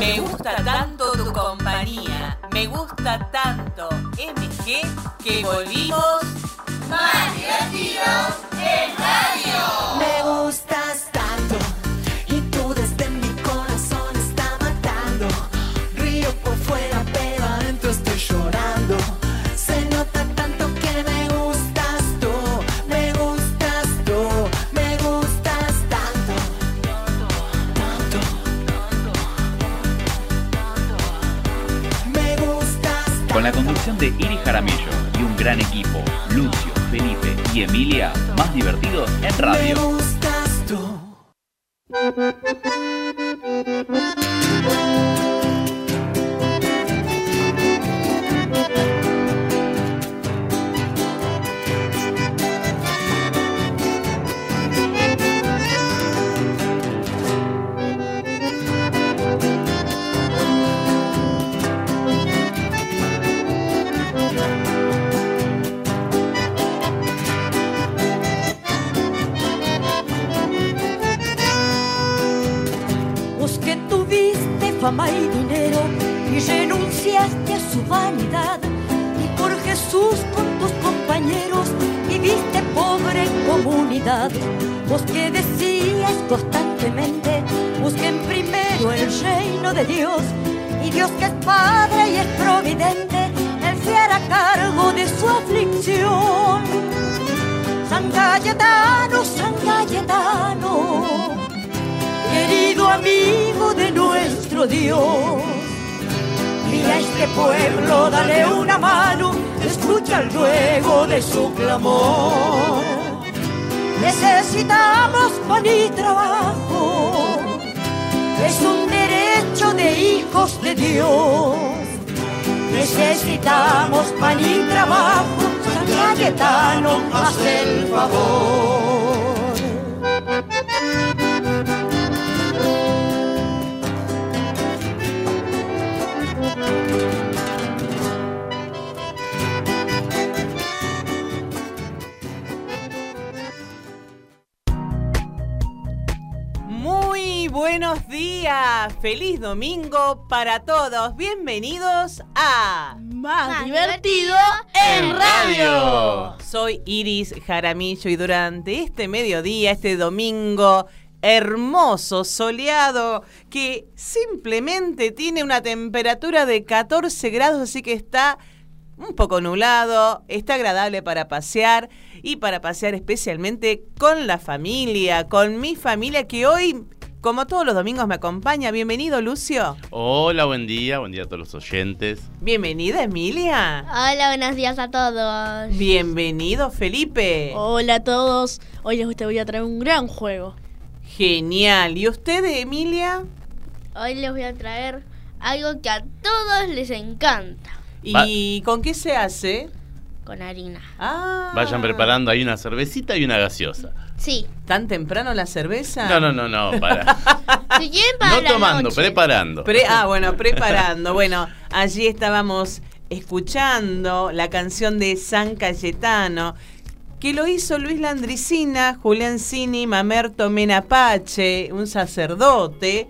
Me gusta tanto tu compañía, me gusta tanto. MG que volvimos. Más en radio. Conducción de Iris Jaramillo y un gran equipo, Lucio, Felipe y Emilia, más divertidos en radio. Pueblo, dale una mano, escucha el ruego de su clamor. Necesitamos pan y trabajo, es un derecho de hijos de Dios. Necesitamos pan y trabajo, San Cayetano, haz el favor. Buenos días, feliz domingo para todos. Bienvenidos a Más divertido en radio. Soy Iris Jaramillo y durante este mediodía, este domingo hermoso, soleado, que simplemente tiene una temperatura de 14 grados, así que está un poco nublado, está agradable para pasear y para pasear especialmente con la familia, con mi familia que hoy, como todos los domingos, me acompaña. Bienvenido, Lucio. Hola, buen día, buen día a todos los oyentes. Bienvenida, Emilia. Hola, buenos días a todos. Bienvenido, Felipe. Hola a todos. Hoy les voy a traer un gran juego. Genial. ¿Y usted, Emilia? Hoy les voy a traer algo que a todos les encanta. ¿Y con qué se hace? Con harina. Ah. Vayan preparando ahí una cervecita y una gaseosa. Sí. ¿Tan temprano la cerveza? No, no, no, no, para. Si quieren para No la tomando, noche. preparando. Pre- ah, bueno, preparando. Bueno, allí estábamos escuchando la canción de San Cayetano, que lo hizo Luis Landricina, Julián Cini, Mamerto Menapache, un sacerdote.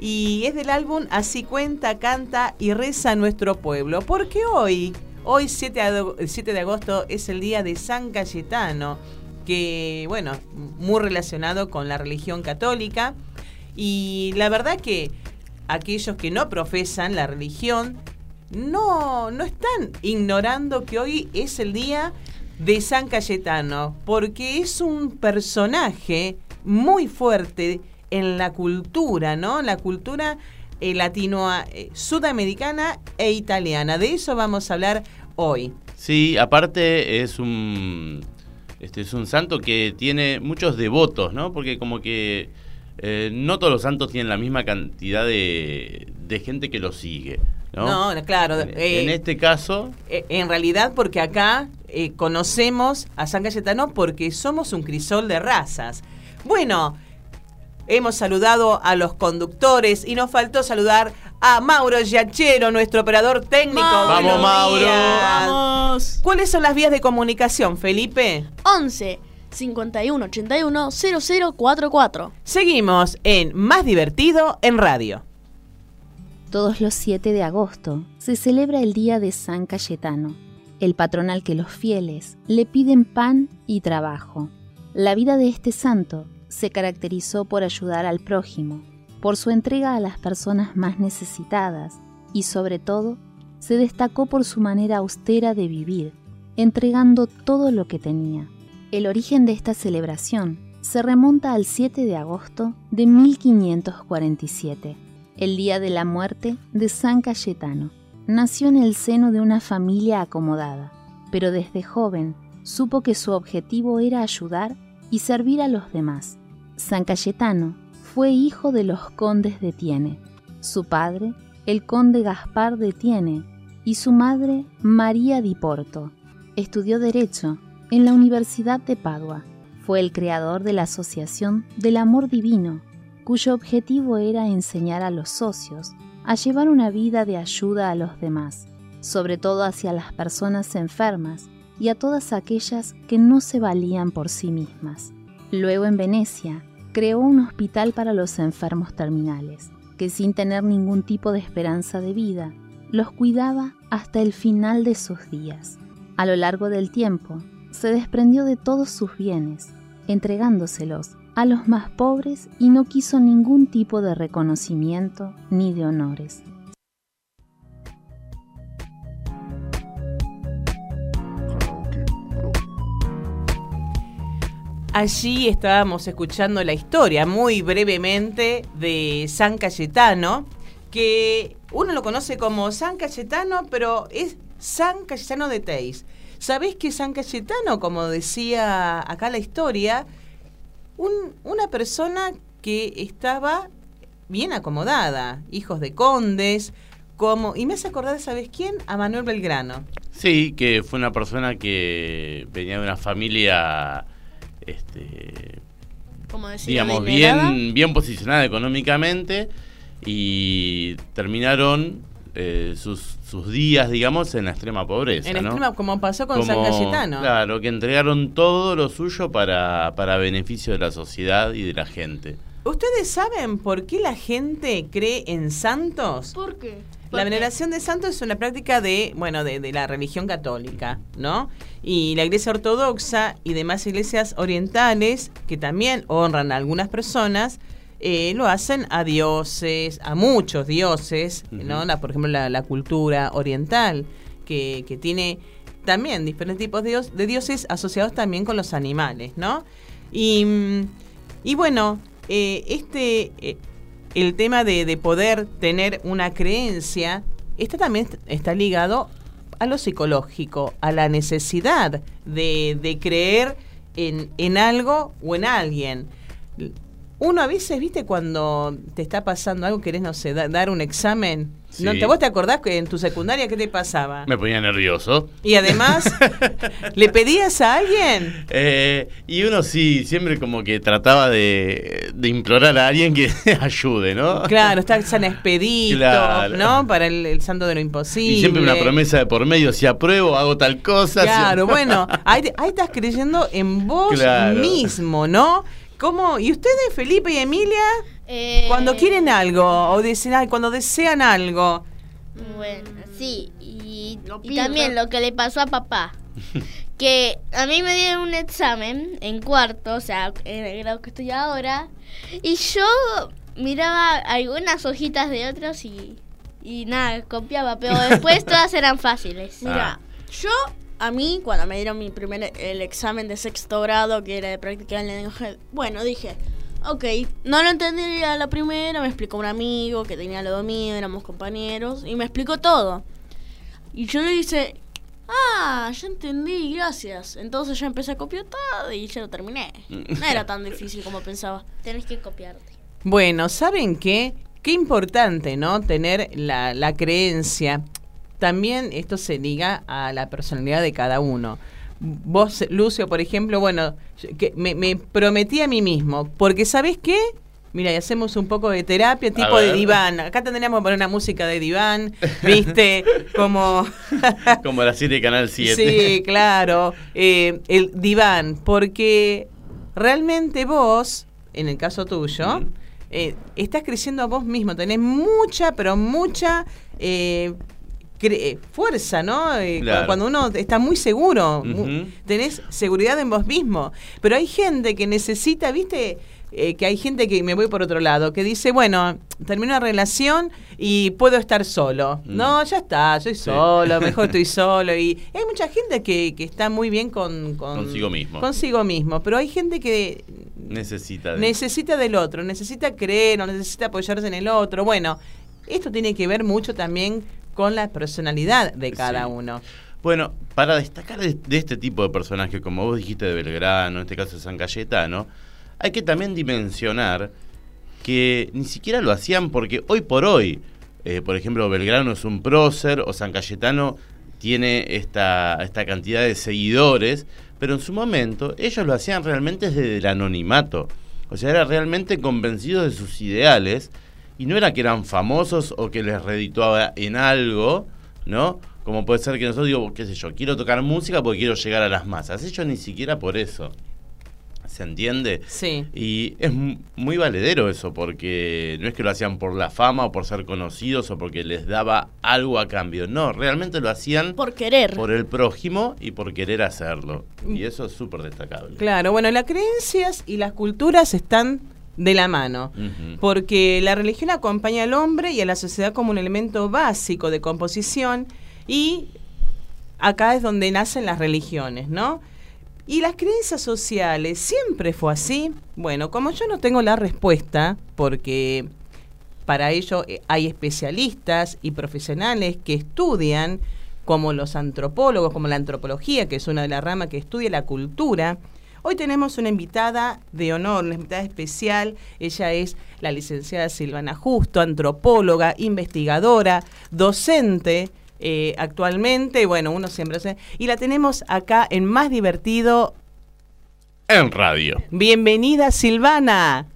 Y es del álbum Así cuenta, canta y reza nuestro pueblo. Porque hoy, hoy 7 de, ag- el 7 de agosto, es el día de San Cayetano, que, bueno, muy relacionado con la religión católica. Y la verdad que aquellos que no profesan la religión no, no están ignorando que hoy es el día de San Cayetano, porque es un personaje muy fuerte en la cultura, ¿no? La cultura eh, latino eh, sudamericana e italiana. De eso vamos a hablar hoy. Sí, aparte es un este es un santo que tiene muchos devotos, ¿no? Porque como que eh, no todos los santos tienen la misma cantidad de, de gente que lo sigue, ¿no? No, claro. En, eh, en este caso, Eh, En realidad, porque acá eh, conocemos a San Cayetano porque somos un crisol de razas. Bueno, hemos saludado a los conductores y nos faltó saludar a Mauro Giachero, nuestro operador técnico. Mauro. Vamos, Mauro. Vamos. ¿Cuáles son las vías de comunicación, Felipe? 11 51 81 0044. Seguimos en Más Divertido en Radio. Todos los 7 de agosto se celebra el Día de San Cayetano, el patrón al que los fieles le piden pan y trabajo. La vida de este santo se caracterizó por ayudar al prójimo, por su entrega a las personas más necesitadas y sobre todo se destacó por su manera austera de vivir, entregando todo lo que tenía. El origen de esta celebración se remonta al 7 de agosto de 1547, el día de la muerte de San Cayetano. Nació en el seno de una familia acomodada, pero desde joven supo que su objetivo era ayudar y servir a los demás. San Cayetano fue hijo de los condes de Tiene. Su padre, el conde Gaspar de Tiene, y su madre, María di Porto. Estudió Derecho en la Universidad de Padua. Fue el creador de la Asociación del Amor Divino, cuyo objetivo era enseñar a los socios a llevar una vida de ayuda a los demás, sobre todo hacia las personas enfermas y a todas aquellas que no se valían por sí mismas. Luego en Venecia creó un hospital para los enfermos terminales, que sin tener ningún tipo de esperanza de vida, los cuidaba hasta el final de sus días. A lo largo del tiempo, se desprendió de todos sus bienes, entregándoselos a los más pobres y no quiso ningún tipo de reconocimiento ni de honores. Allí estábamos escuchando la historia muy brevemente de San Cayetano, que uno lo conoce como San Cayetano, pero es San Cayetano de Teis. ¿Sabés que San Cayetano, como decía acá la historia, un- una persona que estaba bien acomodada, hijos de condes, como y me hace acordar, ¿sabes quién? A Manuel Belgrano. Sí, que fue una persona que venía de una familia, este, Como decía, digamos, adinerada. bien, bien posicionada económicamente y terminaron eh, sus, sus días, digamos, en la extrema pobreza. En ¿no? extrema, como pasó con San Cayetano. Claro, que entregaron todo lo suyo para, para beneficio de la sociedad y de la gente. ¿Ustedes saben por qué la gente cree en santos? ¿Por qué? La veneración de santos es una práctica de, bueno, de, de la religión católica, ¿no? Y la iglesia ortodoxa y demás iglesias orientales, que también honran a algunas personas, eh, lo hacen a dioses, a muchos dioses, ¿no? La- por ejemplo, la, la cultura oriental, que, que tiene también diferentes tipos de, dios- de dioses asociados también con los animales, ¿no? Y, mm, y bueno, eh, este, eh, el tema de, de poder tener una creencia, está también est- está ligado a lo psicológico, a la necesidad de, de creer en, en algo o en alguien. Uno a veces, viste, cuando te está pasando algo, querés, no sé, da- dar un examen. ¿No te, ¿Vos te acordás que en tu secundaria qué te pasaba? Me ponía nervioso. Y además, ¿le pedías a alguien? Eh, y uno sí, siempre como que trataba de, de implorar a alguien que ayude, ¿no? Claro, está San Expedito, Claro. ¿no? Para el, el santo de lo imposible. Y siempre una promesa de por medio, si apruebo, hago tal cosa. si- Claro, bueno, ahí, estás creyendo en vos Claro. mismo, ¿no? ¿Cómo? ¿Y ustedes, Felipe y Emilia, Eh, cuando quieren algo o dicen, ay, cuando desean algo? Bueno, sí. Y, también lo que le pasó a papá. que a mí me dieron un examen en cuarto, o sea, en el grado que estoy ahora. Y yo miraba algunas hojitas de otros y, y nada, copiaba. Pero después todas eran fáciles. Mira, Ah. yo a mí cuando me dieron mi primer el examen de sexto grado que era de práctica en lenguaje, bueno, dije, ok, no lo entendí a la primera, me explicó un amigo que tenía lo mío, éramos compañeros y me explicó todo. Y yo le hice, ah, ya entendí, gracias. Entonces ya empecé a copiar todo y ya lo terminé. No era tan difícil como pensaba. Tenés que copiarte. Bueno, ¿saben qué? Qué importante, ¿no? Tener la, la creencia. También esto se liga a la personalidad de cada uno. Vos, Lucio, por ejemplo, bueno, que me, me prometí a mí mismo, porque ¿sabés qué? Mira, y hacemos un poco de terapia, tipo de diván. Acá tendríamos que poner una música de diván, ¿viste? Como... Como la serie de Canal 7. Sí, claro. Eh, el diván, porque realmente vos, en el caso tuyo, Mm. eh, estás creciendo vos mismo, tenés mucha, pero mucha eh, fuerza, ¿no? Eh, Claro. Cuando uno está muy seguro, Ujú. tenés seguridad en vos mismo. Pero hay gente que necesita, ¿viste? Eh, que hay gente que me voy por otro lado, que dice, bueno, termino una relación y puedo estar solo. Mm. No, ya está, soy Sí. solo, mejor estoy solo. Y hay mucha gente que, que está muy bien con, con- Consigo mismo. Consigo mismo, pero hay gente que Necesita de... necesita del otro, necesita creer o necesita apoyarse en el otro. Bueno, esto tiene que ver mucho también con la personalidad de cada Sí. uno. Bueno, para destacar de, de este tipo de personajes, como vos dijiste de Belgrano, en este caso de San Cayetano, hay que también dimensionar que ni siquiera lo hacían porque hoy por hoy, eh, por ejemplo, Belgrano es un prócer o San Cayetano tiene esta, esta cantidad de seguidores, pero en su momento ellos lo hacían realmente desde el anonimato. O sea, eran realmente convencidos de sus ideales y no era que eran famosos o que les redituaba en algo, ¿no? Como puede ser que nosotros digo, qué sé yo, quiero tocar música porque quiero llegar a las masas. Ellos ni siquiera por eso. ¿Se entiende? Sí. Y es mu- muy valedero eso, porque no es que lo hacían por la fama o por ser conocidos o porque les daba algo a cambio. No, realmente lo hacían Por querer. por el prójimo y por querer hacerlo. Y eso es súper destacable. Claro, bueno, las creencias y las culturas están de la mano. Porque la religión acompaña al hombre y a la sociedad como un elemento básico de composición y acá es donde nacen las religiones, ¿no? Y las creencias sociales, ¿siempre fue así? Bueno, como yo no tengo la respuesta, porque para ello eh, hay especialistas y profesionales que estudian, como los antropólogos, como la antropología, que es una de las ramas que estudia la cultura. Hoy tenemos una invitada de honor, una invitada especial. Ella es la licenciada Silvana Justo, antropóloga, investigadora, docente eh, actualmente. Bueno, uno siempre hace. Y la tenemos acá en Más Divertido. En radio. Bienvenida, Silvana.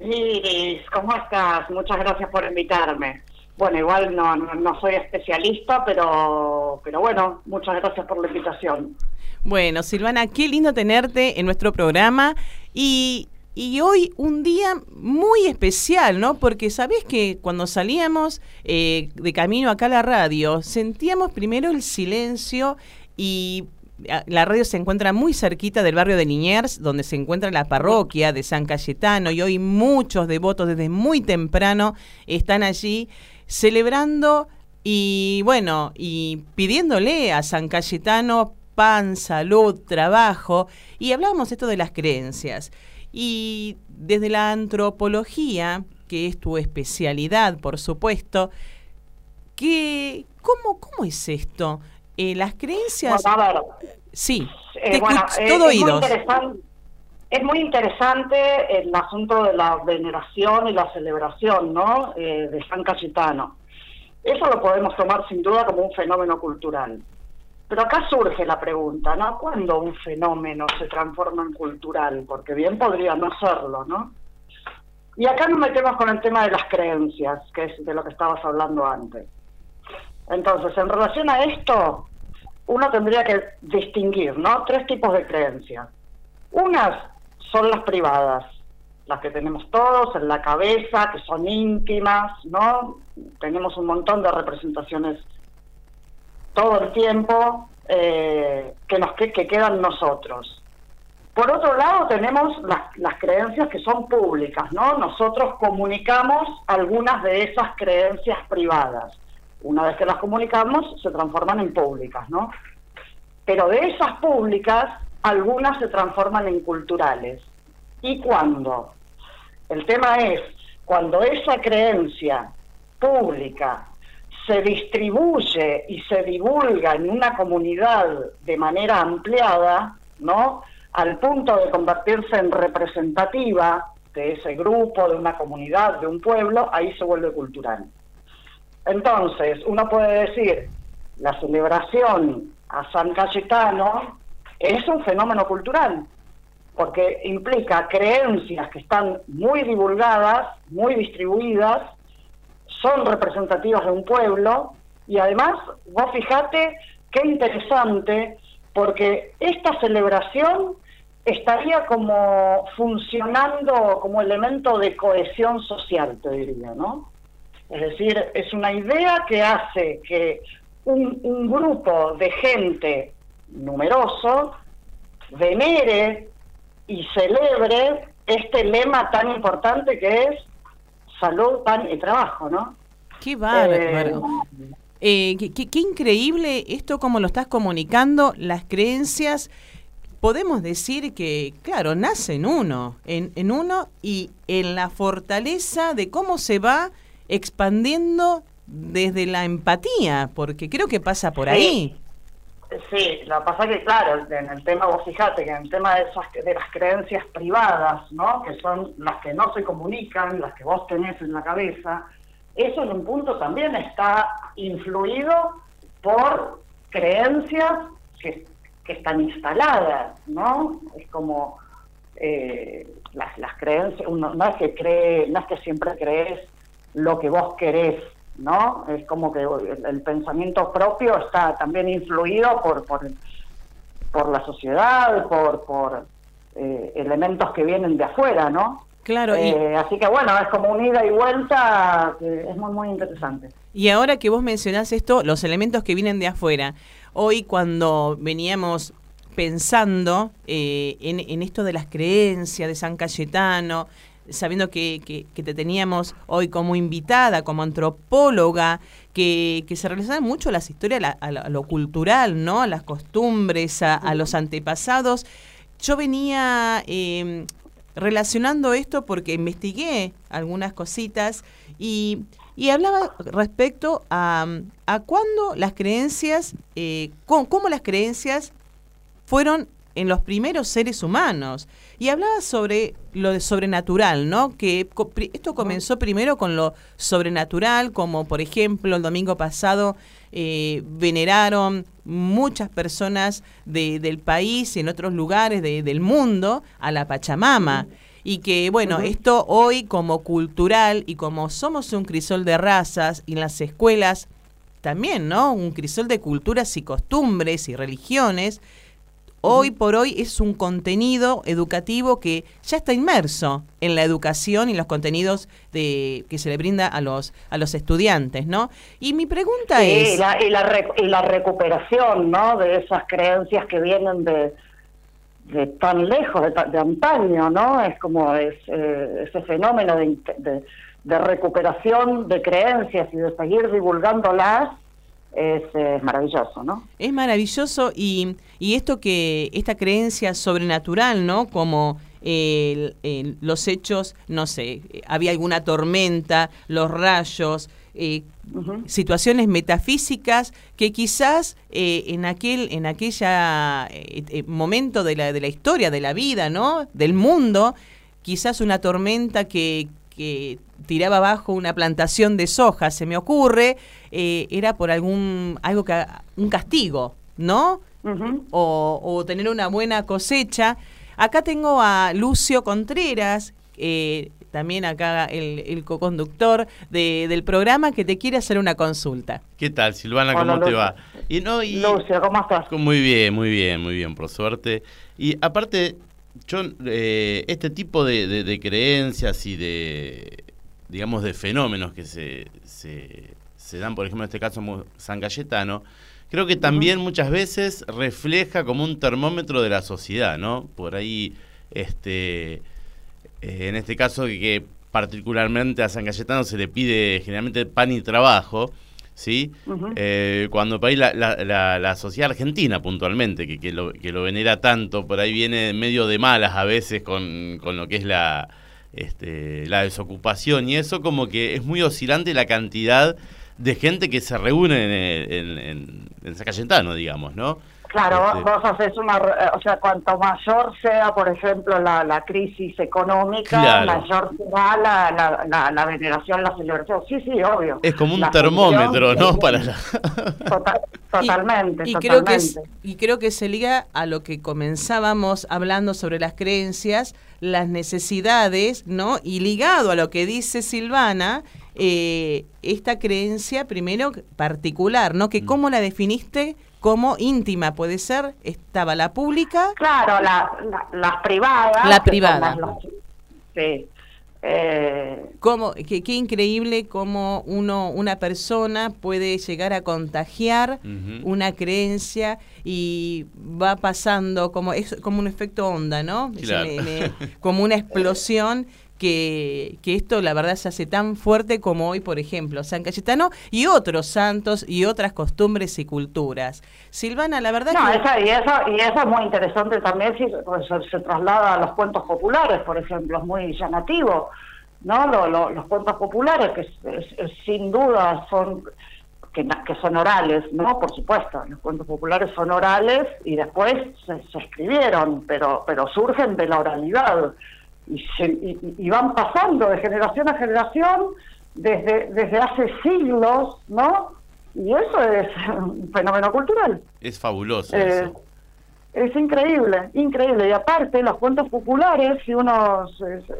Iris, ¿cómo estás? Muchas gracias por invitarme. Bueno, igual no, no, soy especialista, pero, pero bueno, muchas gracias por la invitación. Bueno, Silvana, qué lindo tenerte en nuestro programa y, y hoy un día muy especial, ¿no? Porque sabés que cuando salíamos eh, de camino acá a la radio, sentíamos primero el silencio y ah, la radio se encuentra muy cerquita del barrio de Liniers, donde se encuentra la parroquia de San Cayetano y hoy muchos devotos desde muy temprano están allí celebrando y bueno, y pidiéndole a San Cayetano pan, salud, trabajo, y hablábamos esto de las creencias. Y desde la antropología, que es tu especialidad, por supuesto, que, ¿cómo, ¿cómo es esto? Eh, las creencias... Bueno, a ver, Sí, eh, bueno, eh, todo es, muy oídos. interesante, es muy interesante el asunto de la veneración y la celebración ¿no? Eh, de San Cayetano. Eso lo podemos tomar sin duda como un fenómeno cultural. Pero acá surge la pregunta, ¿no? ¿Cuándo un fenómeno se transforma en cultural? Porque bien podría no serlo, ¿no? Y acá nos metemos con el tema de las creencias, que es de lo que estabas hablando antes. Entonces, en relación a esto, uno tendría que distinguir, ¿no? Tres tipos de creencias. Unas son las privadas, las que tenemos todos en la cabeza, que son íntimas, ¿no? Tenemos un montón de representaciones todo el tiempo eh, que nos que, que quedan nosotros. Por otro lado, tenemos las, las creencias que son públicas, ¿no? Nosotros comunicamos algunas de esas creencias privadas. Una vez que las comunicamos, se transforman en públicas, ¿no? Pero de esas públicas, algunas se transforman en culturales. ¿Y cuándo? El tema es, cuando esa creencia pública se distribuye y se divulga en una comunidad de manera ampliada, ¿no? Al punto de convertirse en representativa de ese grupo, de una comunidad, de un pueblo, ahí se vuelve cultural. Entonces, uno puede decir, la celebración a San Cayetano es un fenómeno cultural, porque implica creencias que están muy divulgadas, muy distribuidas, son representativas de un pueblo, y además, vos fijate qué interesante, porque esta celebración estaría como funcionando como elemento de cohesión social, te diría, ¿no? Es decir, es una idea que hace que un, un grupo de gente numeroso venere y celebre este lema tan importante que es salud, pan y trabajo, ¿no? Qué bárbaro. Eh, Eh, qué, qué- qué increíble esto como lo estás comunicando, las creencias. Podemos decir que, claro, nace en uno, en, en uno y en la fortaleza de cómo se va expandiendo desde la empatía, porque creo que pasa por Sí. ahí. Sí, lo que pasa es que, claro, en el tema, vos fijate que en el tema de, esas, de las creencias privadas, ¿no? Que son las que no se comunican, las que vos tenés en la cabeza, eso en un punto también está influido por creencias que, que están instaladas, ¿no? Es como eh, las, las creencias, uno no es que cree, no es que siempre crees lo que vos querés, ¿no? Es como que el, el pensamiento propio está también influido por por, por la sociedad, por por eh, elementos que vienen de afuera, ¿no? Claro, y- Eh, así que bueno, es como un ida y vuelta que es muy muy interesante. Y ahora que vos mencionás esto, los elementos que vienen de afuera, hoy cuando veníamos pensando eh, en, en esto de las creencias de San Cayetano, sabiendo que, que- te teníamos hoy como invitada, como antropóloga, que, que se relacionan mucho las historias a, lo, cultural, ¿no? A las costumbres, a, los antepasados. Yo venía eh, relacionando esto porque investigué algunas cositas y, y hablaba respecto a, a cuándo las creencias, eh, cómo las creencias fueron en los primeros seres humanos. Y hablaba sobre lo de sobrenatural, ¿no? Que esto comenzó primero con lo sobrenatural, como por ejemplo el domingo pasado eh, veneraron muchas personas de- del país y en otros lugares de- del mundo a la Pachamama. Y que, bueno, esto hoy como cultural y como somos un crisol de razas y en las escuelas también, ¿no? Un crisol de culturas y costumbres y religiones. Hoy por hoy es un contenido educativo que ya está inmerso en la educación y los contenidos de, que se le brinda a los, a los estudiantes, ¿no? Y mi pregunta Sí, es... y, la, y, la re- y la recuperación, ¿no? De esas creencias que vienen de, de tan lejos, de, de antaño, ¿no? Es como es, eh, ese fenómeno de, de, de recuperación de creencias y de seguir divulgándolas es, eh, es maravilloso, ¿no? Es maravilloso y, y esto que, esta creencia sobrenatural, ¿no? Como el- los hechos, no sé, eh, había alguna tormenta, los rayos, eh, situaciones metafísicas que quizás eh, en aquel, en aquella eh, eh, momento de la, de la historia, de la vida, ¿no? Del mundo, quizás una tormenta que, que tiraba abajo una plantación de soja, se me ocurre, eh, era por algún algo que un castigo, ¿no? O, o tener una buena cosecha. Acá tengo a Lucio Contreras, eh, también acá el, el co-conductor de- del programa, que te quiere hacer una consulta. ¿Qué tal, Silvana? Hola, ¿Cómo te va? Y no, y, Lucio, ¿cómo estás? Muy bien, muy bien, muy bien, por suerte. Y aparte, yo, eh, este tipo de, de- de creencias y de, digamos, de fenómenos que se, se, se dan, por ejemplo, en este caso San Cayetano, creo que también muchas veces refleja como un termómetro de la sociedad, ¿no? Por ahí, este, eh, en este caso que particularmente a San Cayetano se le pide generalmente pan y trabajo, ¿sí? Eh, cuando por ahí la, la- la- la sociedad argentina puntualmente, que, que lo, que lo venera tanto, por ahí viene medio de malas a veces con, con lo que es la, este, la desocupación y eso como que es muy oscilante la cantidad de gente que se reúne en, en, en- en San Cayetano, digamos, ¿no? Claro, Este, vos haces una, re- o sea, cuanto mayor sea, por ejemplo, la, la crisis económica, Claro. mayor será la, la, la, la veneración, la celebración. Sí, sí, obvio. Es como un La termómetro, ¿no? Para la... Total- totalmente, Y creo, que es- totalmente. y creo que se liga a lo que comenzábamos hablando sobre las creencias, las necesidades, ¿no? Y ligado a lo que dice Silvana, eh, esta creencia primero particular, ¿no? Mm. Que cómo la definiste como íntima, puede ser, estaba la pública. Claro, la- la- las privadas. La privada. las- sí. Eh, Cómo, qué, qué increíble cómo uno, una persona puede llegar a contagiar una creencia y va pasando como es como un efecto onda, ¿no? Se Claro. me- me- como una explosión que, que esto la verdad se hace tan fuerte como hoy, por ejemplo, San Cayetano y otros santos y otras costumbres y culturas. Silvana, la verdad no, que... esa- y, eso, y eso es muy interesante también si pues, se, se traslada a los cuentos populares, por ejemplo, es muy llamativo, ¿no? Lo- lo- los cuentos populares, que es- es- es- sin duda son que, que son orales, ¿no? Por supuesto, los cuentos populares son orales y después se, se escribieron, pero, pero surgen de la oralidad y, se- y- y van pasando de generación a generación desde, desde hace siglos, ¿no? Y eso es un fenómeno cultural. Es fabuloso Eh, eso. es increíble, increíble. Y aparte, los cuentos populares, si uno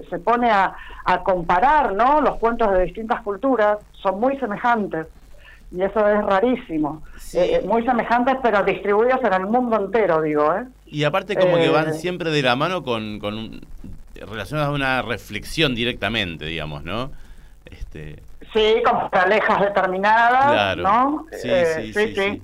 se, pone a, a comparar, ¿no? Los cuentos de distintas culturas son muy semejantes. Y eso es rarísimo. Eh, muy semejantes, pero distribuidos en el mundo entero, digo, ¿eh? Y aparte como que eh, van siempre de la mano con, con un, relacionadas a una reflexión directamente, digamos, ¿no? Este, Sí, con moralejas determinadas, Claro. ¿no? Sí, Eh, sí, sí, sí.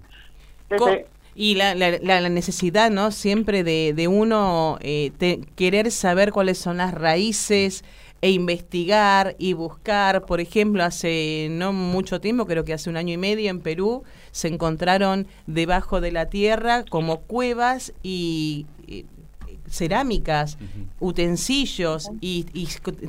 Sí, Co- sí. Y la, la- la- la necesidad, ¿no? Siempre de, de uno eh, te- querer saber cuáles son las raíces e investigar y buscar. Por ejemplo, hace no mucho tiempo, creo que hace un año y medio en Perú, se encontraron debajo de la tierra como cuevas y... cerámicas, utensilios y,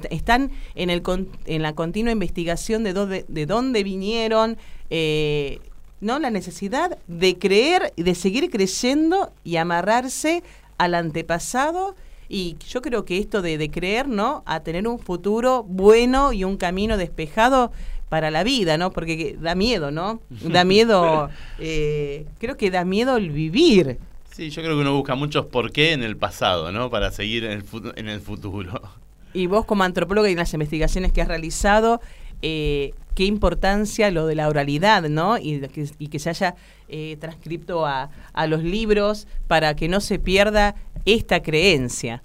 están en el con- en la continua investigación de dónde de dónde vinieron eh, no la necesidad de creer y de seguir creyendo y amarrarse al antepasado. Y yo creo que esto de, de creer no a tener un futuro bueno y un camino despejado para la vida no porque que- da miedo no da miedo eh, creo que da miedo el vivir sí, yo creo que uno busca muchos por qué en el pasado, ¿no? Para seguir en el, en el futuro. Y vos como antropóloga y en las investigaciones que has realizado, eh, qué importancia lo de la oralidad, ¿no? Y que, y que se haya eh, transcripto a, a los libros para que no se pierda esta creencia.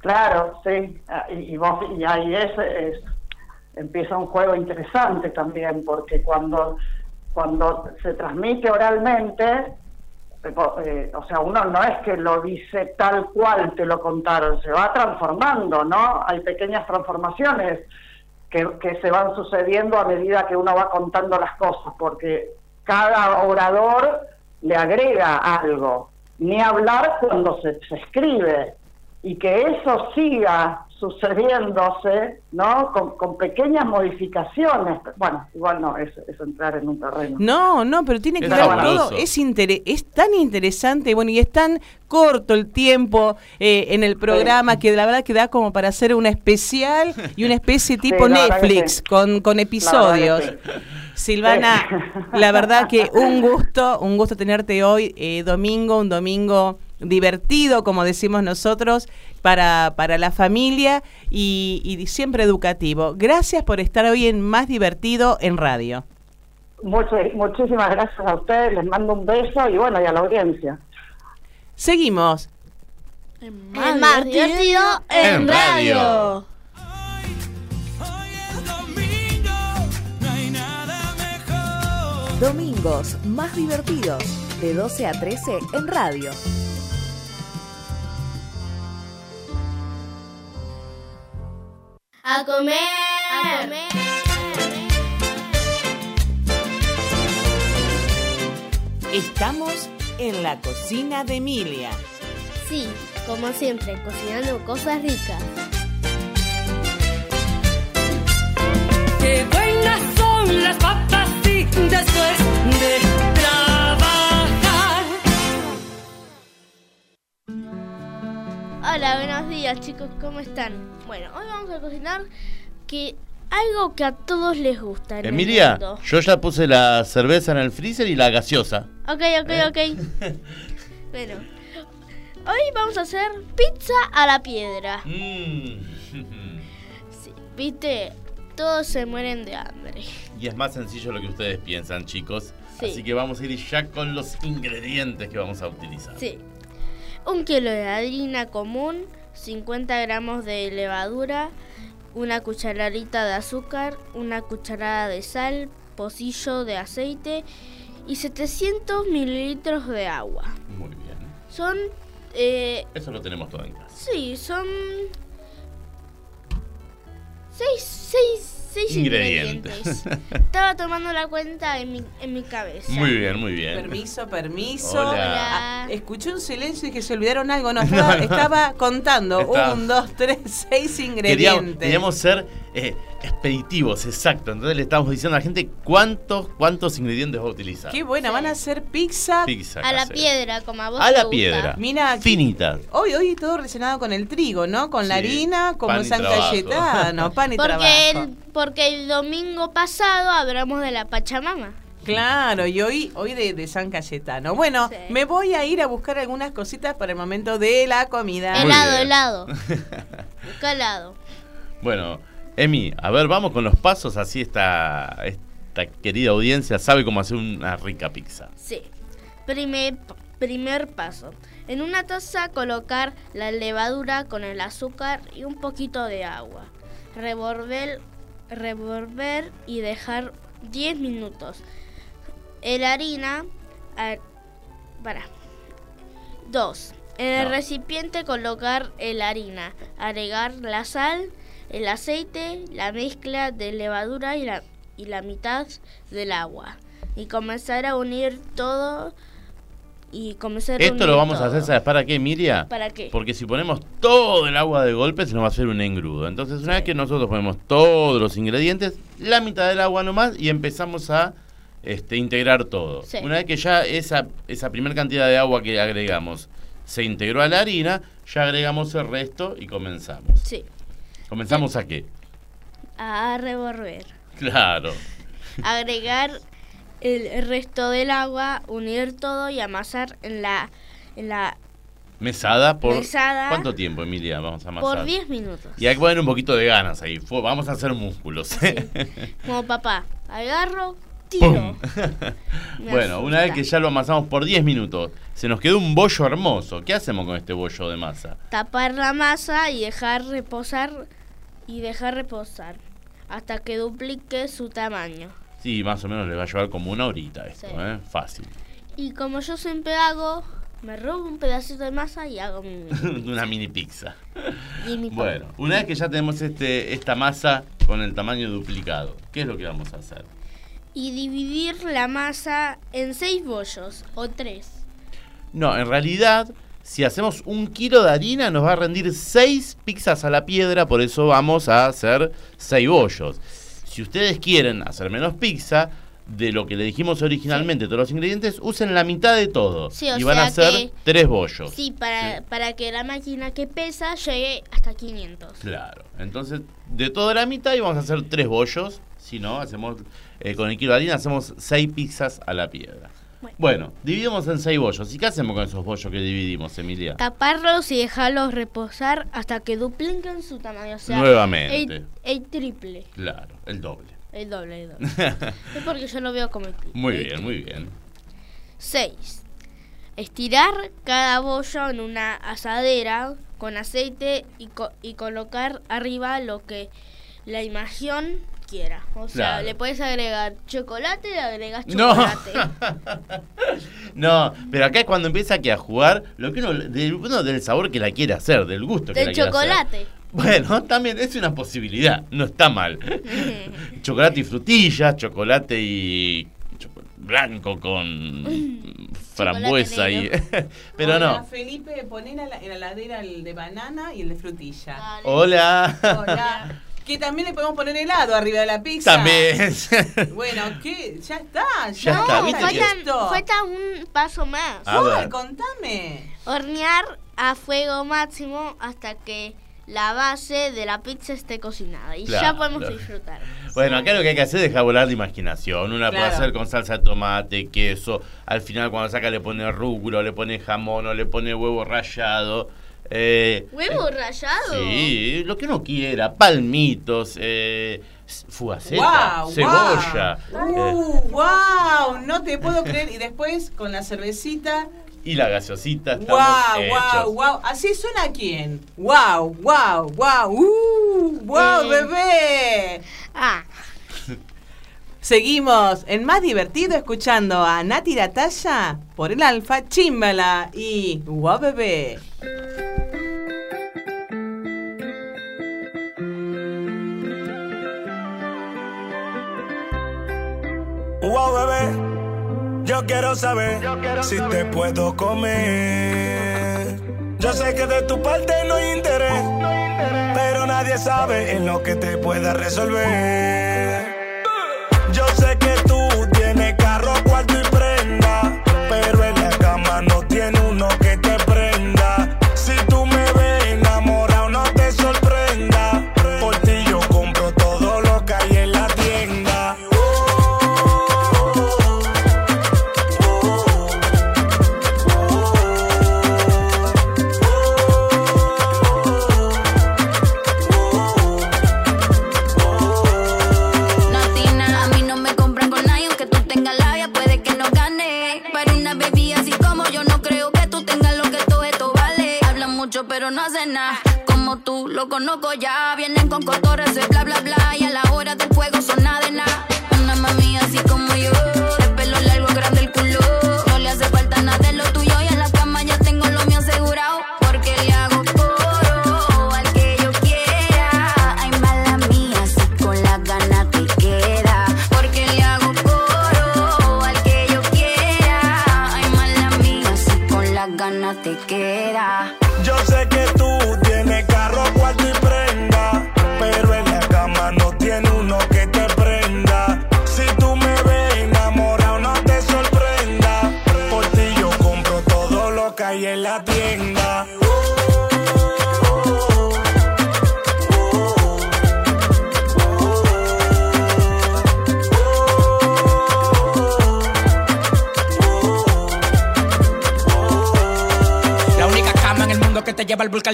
Claro, sí. Ah, Y, y vos- y ahí es, es- empieza un juego interesante también, porque cuando, cuando se transmite oralmente, eh, o sea, uno no es que lo dice tal cual te lo contaron, se va transformando, ¿no? Hay pequeñas transformaciones que, se van sucediendo a medida que uno va contando las cosas, porque cada orador le agrega algo, ni hablar cuando se escribe, y que eso siga sucediéndose, ¿no? Con, con pequeñas modificaciones. Bueno, igual no, es, es entrar en un terreno. No, no, pero tiene que Es ver todo. Es, intere- es tan interesante, bueno, y es tan corto el tiempo eh, en el programa que la verdad que da como para hacer una especial y una especie tipo Netflix sí. con, con episodios. Silvana, la verdad que un gusto, un gusto tenerte hoy, eh, domingo, un domingo divertido, como decimos nosotros, para, para la familia y, y siempre educativo. Gracias por estar hoy en Más Divertido en Radio. Mucho- muchísimas gracias a ustedes, les mando un beso y bueno, y a la audiencia. Seguimos. Es más divertido en radio. Domingos más divertidos, de 12 a 13 en radio. A comer. A comer. Estamos en la cocina de Emilia. Sí, como siempre, cocinando cosas ricas. Qué buenas son las papas sí, después de Hola, buenos días chicos, ¿cómo están? Bueno, hoy vamos a cocinar que algo que a todos les gusta. en el Emilia, mundo. yo ya puse la cerveza en el freezer y la gaseosa. Ok, ok, ok. bueno, hoy vamos a hacer pizza a la piedra. Mm. Sí, viste, todos se mueren de hambre. Y es más sencillo lo que ustedes piensan, chicos. Sí. Así que vamos a ir ya con los ingredientes que vamos a utilizar. Sí. Un kilo de harina común, 50 gramos de levadura, una cucharadita de azúcar, una cucharada de sal, pocillo de aceite y 700 mililitros de agua. Muy bien. Son, eh, Eso lo tenemos todo en casa. sí, son seis, seis, seis Ingredientes. ingredientes. Estaba tomando la cuenta en mi, en mi cabeza. Muy bien, muy bien. Permiso, permiso. Hola. Ah, escuché un silencio y que se olvidaron algo. No, estaba, estaba contando. Estaba- Un, dos, tres, seis Queríamos, ingredientes. queríamos ser eh, expeditivos, exacto. Entonces le estamos diciendo a la gente cuántos, cuántos ingredientes va a utilizar. Qué buena, van a hacer pizza. Pizza A la piedra, como a vos A te la gusta. piedra. Mira, Finita. Hoy, hoy todo relacionado con el trigo, ¿no? Con la harina, como en San trabajo. Cayetano, pan y Porque trabajo. el, porque el domingo pasado hablamos de la Pachamama. Claro, y hoy, hoy de, de San Cayetano. Bueno, Sí. me voy a ir a buscar algunas cositas para el momento de la comida. Helado, helado. Busca helado. Bueno, Emi, a ver, vamos con los pasos. Así esta, esta querida audiencia sabe cómo hacer una rica pizza. Sí. Primer, primer paso. En una taza colocar la levadura con el azúcar y un poquito de agua. Revolver, revolver y dejar 10 minutos. El harina... a- para. 2. En el recipiente colocar el harina. Agregar la sal, el aceite, la mezcla de levadura y la, y la mitad del agua. Y comenzar a unir todo. Y comenzar a Esto lo vamos a hacer, ¿sabes para qué, Emilia? ¿Para qué? Porque si ponemos todo el agua de golpe, se nos va a hacer un engrudo. Entonces, una vez que nosotros ponemos todos los ingredientes, la mitad del agua nomás y empezamos a este, integrar todo. Sí. Una vez que ya esa, esa primera cantidad de agua que agregamos se integró a la harina, ya agregamos el resto y comenzamos. Sí. ¿Comenzamos a qué? A revolver. Claro. Agregar el resto del agua, unir todo y amasar en la, en la Mesada por... Mesada. ¿Cuánto tiempo, Emilia? Vamos a amasar. por 10 minutos. Y hay que poner un poquito de ganas ahí. Vamos a hacer músculos. Como papá, agarro, tiro. Bueno, una vez que ya lo amasamos por 10 minutos, se nos quedó un bollo hermoso. ¿Qué hacemos con este bollo de masa? Tapar la masa y dejar reposar y dejar reposar hasta que duplique su tamaño. Sí, más o menos le va a llevar como una horita esto, Sí. ¿eh? Fácil. Y como yo siempre hago, me robo un pedacito de masa y hago mi, una mini pizza. y mi pan. Bueno, una vez que ya tenemos este, esta masa con el tamaño duplicado, ¿qué es lo que vamos a hacer? Y dividir la masa en seis bollos o tres. No, en realidad, si hacemos un kilo de harina, nos va a rendir 6 pizzas a la piedra, por eso vamos a hacer 6 bollos. Si ustedes quieren hacer menos pizza, de lo que le dijimos originalmente, todos los ingredientes, usen la mitad de todo. Sí, y van a hacer 3 bollos. Sí, para, para que la máquina que pesa llegue hasta 500. Claro. Entonces, de toda la mitad y vamos a hacer 3 bollos. Si no, hacemos eh, con el kilo de harina hacemos 6 pizzas a la piedra. Bueno. Bueno, dividimos en 6 bollos. ¿Y qué hacemos con esos bollos que dividimos, Emilia? Taparlos y dejarlos reposar hasta que dupliquen su tamaño. O sea, Nuevamente. El, el triple. Claro, el doble. El doble, el doble. es porque yo lo veo como el triple. Muy bien, muy bien. 6. Estirar cada bollo en una asadera con aceite y, co- y colocar arriba lo que la imagen quiera. O sea, Claro. le puedes agregar chocolate, le agregas No. chocolate. No, pero acá es cuando empieza que a jugar lo que uno, del, uno del sabor que la quiere hacer, del gusto que Del la quiere hacer. chocolate. Bueno, también es una posibilidad, no está mal. chocolate y frutillas, chocolate y blanco con frambuesa y pero Hola, no. Felipe, poner a la, en la heladera el de banana y el de frutilla. Hola. Hola. Que también le podemos poner helado arriba de la pizza. También. Bueno, ¿qué? Ya está, ya, Ya está, ¿viste falta, listo. falta un paso más. A ¿Cuál? ver. Contame. Hornear a fuego máximo hasta que la base de la pizza esté cocinada. Y ya Claro. podemos disfrutar. Bueno, acá lo que hay que hacer es dejar volar la imaginación. Una puede hacer con salsa de tomate, queso. Al final, cuando saca, le pone rúcula, le pone jamón o le pone huevo rallado. Eh, ¿Huevo rallado? Sí, lo que uno quiera, palmitos, eh, fugaceta, cebolla. eh, Uh, wow, no te puedo creer. Y después con la cervecita. y la gaseosita estamos Wow, hechos. wow, wow. Así suena quién. Wow, wow, wow. Uh, wow, Mm. bebé. Ah, Seguimos en más divertido escuchando a Nati Talla por el Alfa Chimbala y Wow Bebé. Wow, bebé, yo quiero saber si te puedo comer. Yo sé que de tu parte no hay interés, pero nadie sabe en lo que te pueda resolver. Yo sé lo conozco ya. Vienen con cotorras,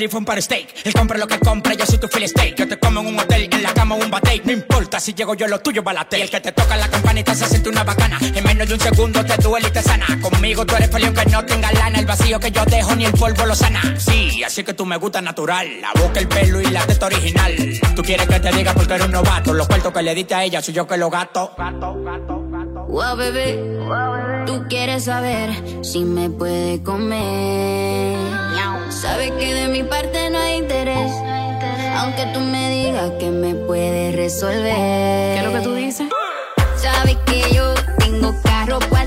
par steak. Él compra lo que compra, yo soy tu fill steak. Yo te como en un hotel, en la cama un bate. No importa si llego yo, lo tuyo balate. Y el que te toca la campanita se siente una bacana. En menos de un segundo te duele y te sana. Conmigo tú eres peleón que no tenga lana. El vacío que yo dejo ni el polvo lo sana. Sí, así que tú me gusta natural. La boca, el pelo y la teta original. Tú quieres que te diga porque eres un novato. Los cuartos que le diste a ella soy yo que lo gato. Wow, bebé, tú quieres saber si me puede comer. Sabes que de mi parte no hay interés, aunque tú me digas que me puedes resolver. ¿Qué es lo que tú dices? Sabes que yo tengo carro, cuarto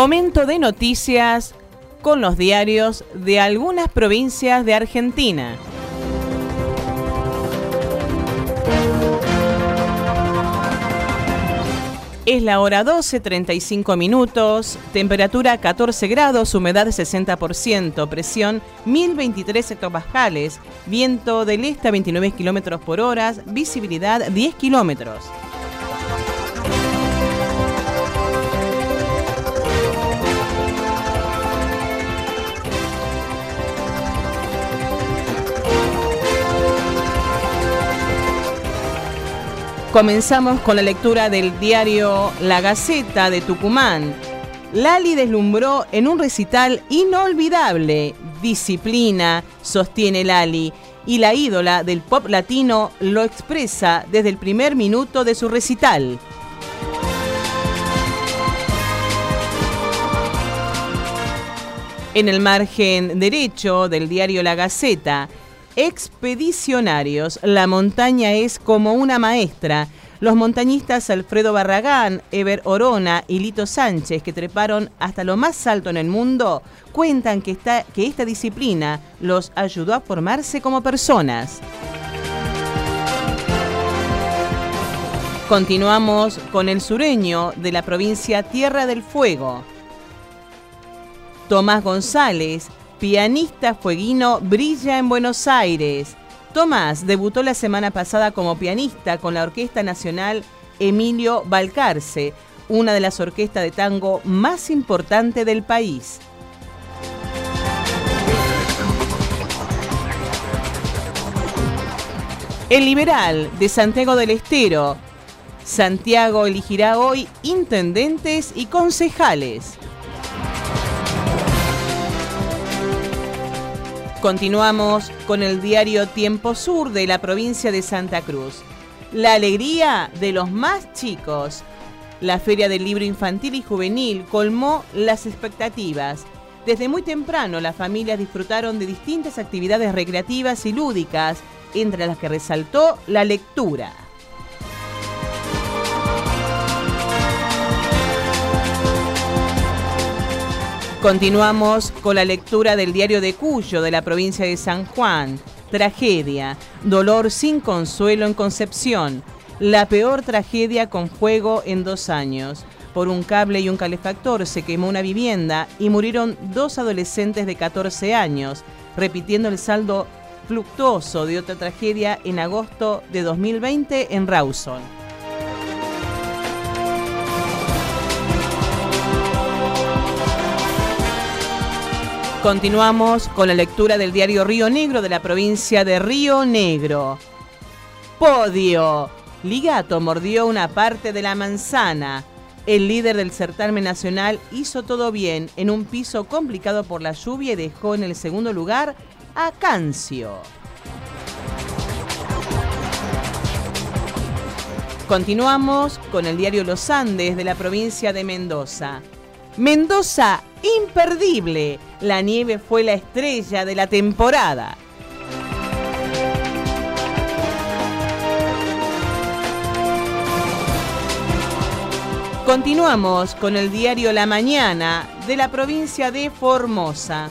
Momento de noticias con los diarios de algunas provincias de Argentina. Es la hora 12, 35 minutos, temperatura 14 grados, humedad 60%, presión 1023 hectopascales, viento del este a 29 kilómetros por hora, visibilidad 10 kilómetros. Comenzamos con la lectura del diario La Gaceta de Tucumán. Lali deslumbró en un recital inolvidable. Disciplina, sostiene Lali, y la ídola del pop latino lo expresa desde el primer minuto de su recital. En el margen derecho del diario La Gaceta, expedicionarios, la montaña es como una maestra. Los montañistas Alfredo Barragán, Ever Orona y Lito Sánchez, que treparon hasta lo más alto en el mundo, cuentan que esta, que esta disciplina los ayudó a formarse como personas. Continuamos con el sureño de la provincia Tierra del Fuego. Tomás González, pianista fueguino, brilla en Buenos Aires. Tomás debutó la semana pasada como pianista con la Orquesta Nacional Emilio Balcarce, una de las orquestas de tango más importantes del país. El liberal de Santiago del Estero. Santiago elegirá hoy intendentes y concejales. Continuamos con el diario Tiempo Sur de la provincia de Santa Cruz. La alegría de los más chicos. La Feria del Libro Infantil y Juvenil colmó las expectativas. Desde muy temprano las familias disfrutaron de distintas actividades recreativas y lúdicas, entre las que resaltó la lectura. Continuamos con la lectura del diario de Cuyo de la provincia de San Juan. Tragedia, dolor sin consuelo en Concepción. La peor tragedia con fuego en dos años. Por un cable y un calefactor se quemó una vivienda y murieron dos adolescentes de 14 años, repitiendo el saldo fluctuoso de otra tragedia en agosto de 2020 en Rawson. Continuamos con la lectura del diario Río Negro de la provincia de Río Negro. Podio. Ligato mordió una parte de la manzana. El líder del certamen nacional hizo todo bien en un piso complicado por la lluvia y dejó en el segundo lugar a Cancio. Continuamos con el diario Los Andes de la provincia de Mendoza. Mendoza, imperdible. La nieve fue la estrella de la temporada. Continuamos con el diario La Mañana de la provincia de Formosa.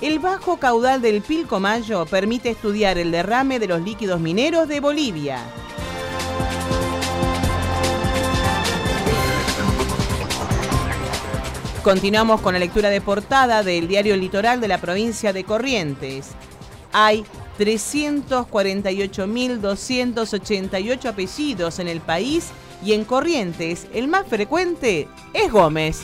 El bajo caudal del Pilcomayo permite estudiar el derrame de los líquidos mineros de Bolivia. Continuamos con la lectura de portada del diario Litoral de la provincia de Corrientes. Hay 348.288 apellidos en el país y en Corrientes el más frecuente es Gómez.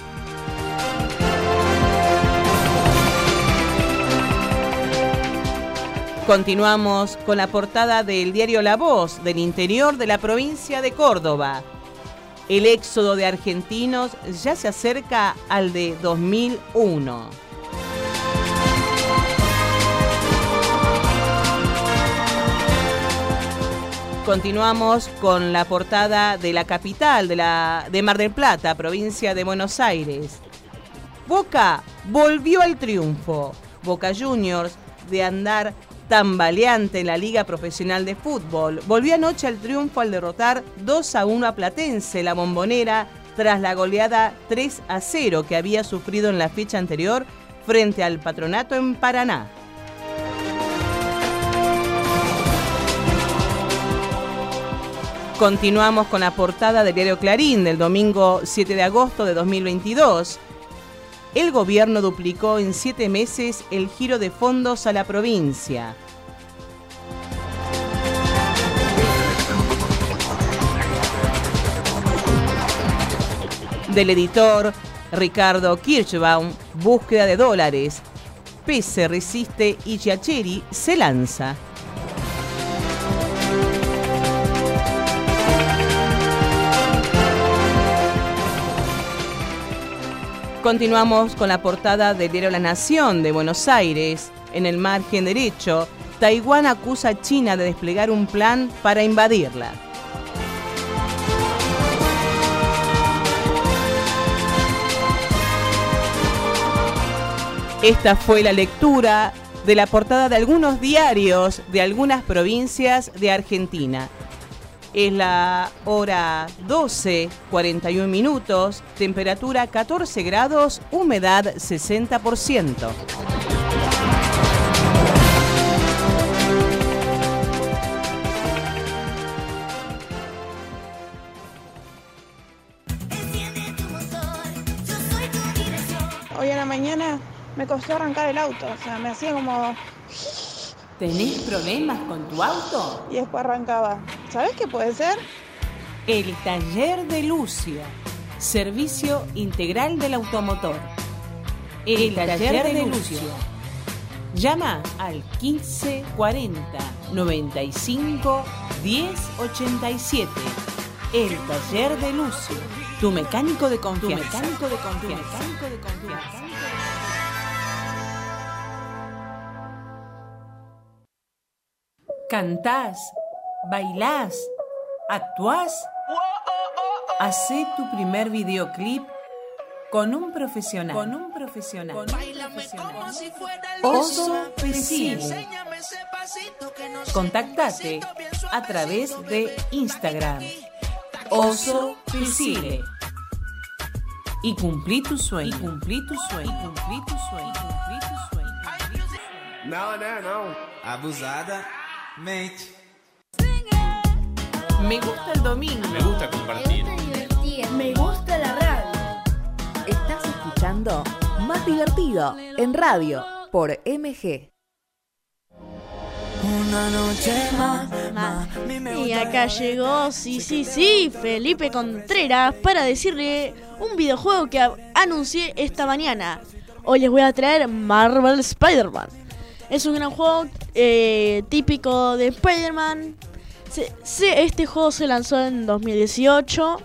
Continuamos con la portada del diario La Voz del interior de la provincia de Córdoba. El éxodo de argentinos ya se acerca al de 2001. Continuamos con la portada de la capital de, la, de Mar del Plata, provincia de Buenos Aires. Boca volvió al triunfo. Boca Juniors, de andar tambaleante en la Liga Profesional de Fútbol, volvió anoche al triunfo al derrotar 2 a 1 a Platense, la bombonera, tras la goleada 3 a 0 que había sufrido en la fecha anterior frente al patronato en Paraná. Continuamos con la portada del diario Clarín del domingo 7 de agosto de 2022. El gobierno duplicó en siete meses el giro de fondos a la provincia. Del editor Ricardo Kirchbaum, búsqueda de dólares. Pese resiste y Giacheri se lanza. Continuamos con la portada del diario La Nación de Buenos Aires. En el margen derecho, Taiwán acusa a China de desplegar un plan para invadirla. Esta fue la lectura de la portada de algunos diarios de algunas provincias de Argentina. Es la hora 12, 41 minutos, temperatura 14 grados, humedad 60%. Hoy a la mañana me costó arrancar el auto, o sea, me hacía como... ¿Tenés problemas con tu auto? Y después arrancaba. ¿Sabes qué puede ser? El taller de Lucio, servicio integral del automotor. El, taller, de, Lucio. Llama al 1540 95 1087. El taller de Lucio, tu mecánico de confianza. Tu mecánico de confianza. Tu mecánico de confianza. Cantás, bailás, actuás. Hacé tu primer videoclip con un profesional. Con un profesional. Oso Pesile. Contactate a través de Instagram. Oso Pesile. Y cumplí tu sueño. Y cumplí tu sueño. Y cumplí tu sueño. Y cumplí tu sueño. Não, né? Não. Abusada. Me gusta el domingo. Me gusta compartir. Me gusta la radio. Estás escuchando Más Divertido en radio por MG. Una noche más. Y acá llegó, sí, sí, sí, Felipe Contreras para decirle un videojuego que anuncié esta mañana. Hoy les voy a traer Marvel Spider-Man. Es un gran juego eh, típico de Spider-Man. Este juego se lanzó en 2018.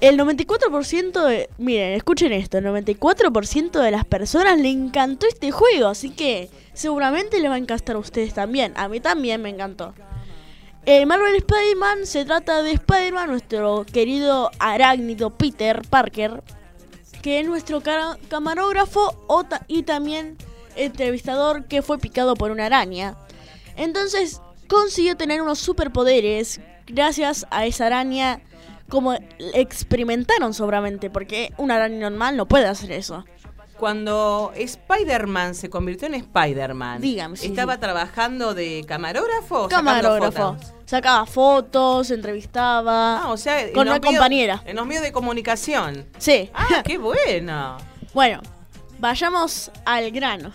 El 94% de... Miren, escuchen esto. El 94% de las personas le encantó este juego. Así que seguramente le va a encantar a ustedes también. A mí también me encantó. El Marvel Spider-Man se trata de Spider-Man, nuestro querido arácnido Peter Parker, que es nuestro camarógrafo y también entrevistador que fue picado por una araña. Entonces consiguió tener unos superpoderes gracias a esa araña como experimentaron seguramente, porque una araña normal no puede hacer eso. Cuando Spider-Man se convirtió en Spider-Man, sí, ¿estaba sí. trabajando de camarógrafo o Camarógrafo. fotos? Sacaba fotos, entrevistaba. Ah, o sea, en con una compañera. En los medios de comunicación. Sí. Ah, qué bueno. Bueno, vayamos al grano.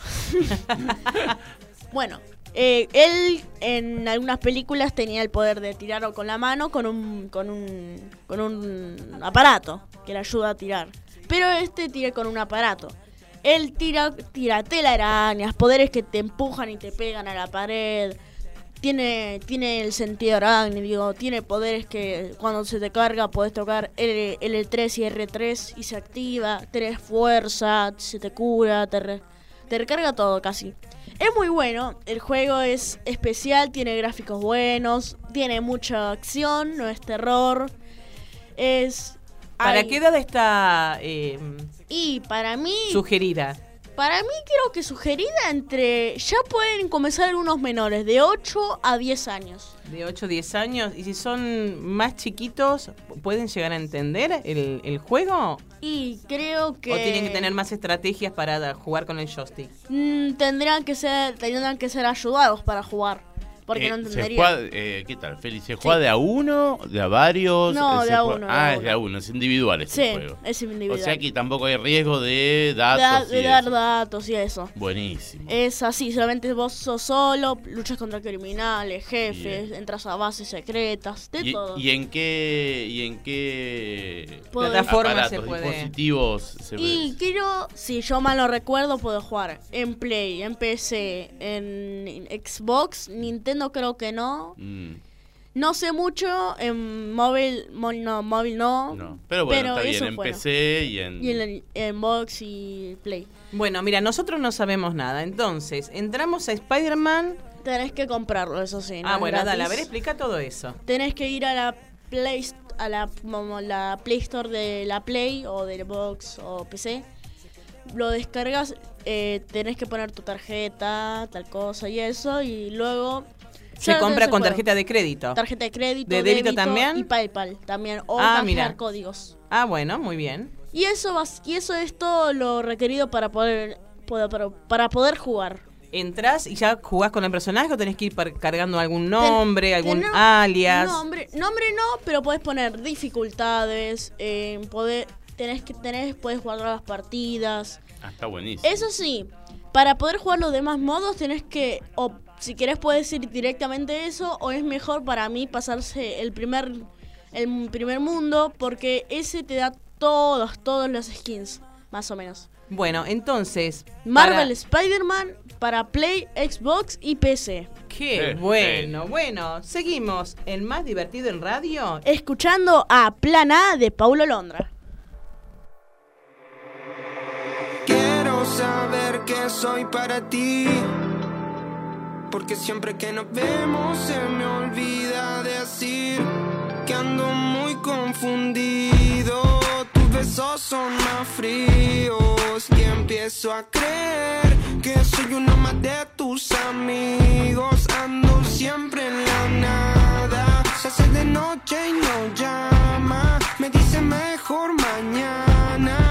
bueno, eh, él en algunas películas tenía el poder de tirar con la mano con un, con un, con un aparato que le ayuda a tirar. Pero este tira con un aparato. Él tira, tira telarañas, poderes que te empujan y te pegan a la pared. Tiene, tiene el sentido arácnido, tiene poderes que cuando se te carga puedes tocar L, L3 y R3 y se activa, tenés fuerza, se te cura, te, re- te recarga todo casi. Es muy bueno, el juego es especial, tiene gráficos buenos, tiene mucha acción, no es terror. Es... ¿Para hay- qué edad está eh, Y para mí... sugerida? Para mí creo que sugerida entre... Ya pueden comenzar algunos menores, de 8 a 10 años. De 8 o 10 años. ¿Y si son más chiquitos, pueden llegar a entender el, el juego? Y creo que... ¿O tienen que tener más estrategias para jugar con el joystick? Mm, tendrán que ser tendrán que ser ayudados para jugar. Porque Eh, no se entenderían. juega, eh, ¿Qué tal, Félix? ¿Se juega de a uno, de a varios? No, de a uno, de Ah, a es de a uno, es individual este Sí, juego. es individual. O sea que tampoco hay riesgo de Da- datos. de y dar eso. datos y eso. Buenísimo. Es así, solamente vos sos solo, luchas contra criminales, jefes, entras a bases secretas, de ¿Y, todo. y en qué y en qué Puede- Plataforma aparatos, se puede- dispositivos se Y quiero, si yo mal no recuerdo, puedo jugar en Play, en PC, en Xbox, Nintendo creo que no. Mm, No sé mucho, en móvil, no, móvil no. no. Pero bueno, está bien en bueno. PC y en, Y en, en Box y Play. Bueno, mira, nosotros no sabemos nada. Entonces, entramos a Spider-Man. Tenés que comprarlo, eso sí. no Ah, es bueno, dale, a ver, explica todo eso. Tenés que ir a la Play a la, como la Play Store de la Play o del Box o PC. lo descargas, eh, tenés que poner tu tarjeta, tal cosa y eso, y luego... Se compra con tarjeta de crédito. Tarjeta de crédito, ¿De débito también? Y PayPal también, o Ah, mira. códigos. Ah, bueno, muy bien. Y eso, vas- y eso es todo lo requerido para poder, poder- para, para poder jugar. Entras y ya jugás con el personaje o tenés que ir par- cargando algún nombre, algún alias. Nombre, nombre no, pero puedes poner dificultades, eh, poder, tenés que tenés, puedes guardar las partidas. Ah, está buenísimo. Eso sí, para poder jugar los demás modos tenés que, o si querés puedes ir directamente eso, o es mejor para mí pasarse el primer, el primer mundo, porque ese te da todos, todos los skins, más o menos. Bueno, entonces. Marvel para- Spider-Man para Play, Xbox y PC. Qué bueno, bueno. Seguimos. El más divertido en radio. Escuchando a Plan A de Paulo Londra. Quiero saber que soy para ti. Porque siempre que nos vemos se me olvida decir que ando muy confundido. Tus besos son más fríos y empiezo a creer que soy uno más de tus amigos. Ando siempre en la nada. Se hace de noche y no llama. Me dice mejor mañana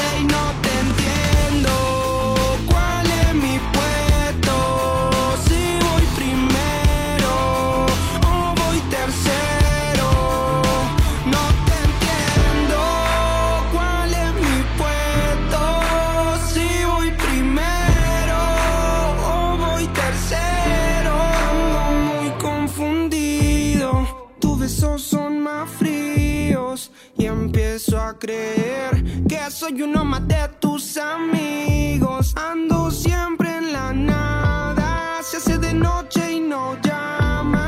que soy uno más de tus amigos. Ando siempre en la nada. Se hace de noche y no llama.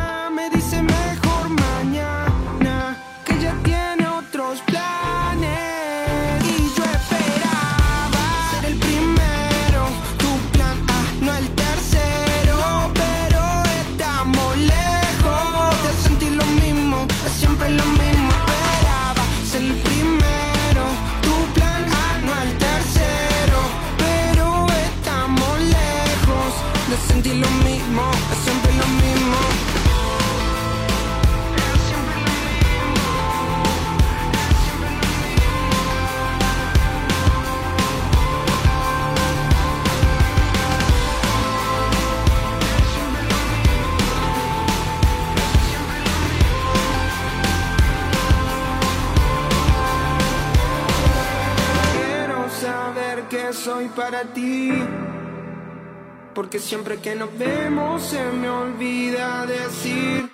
Siempre que nos vemos se me olvida decir.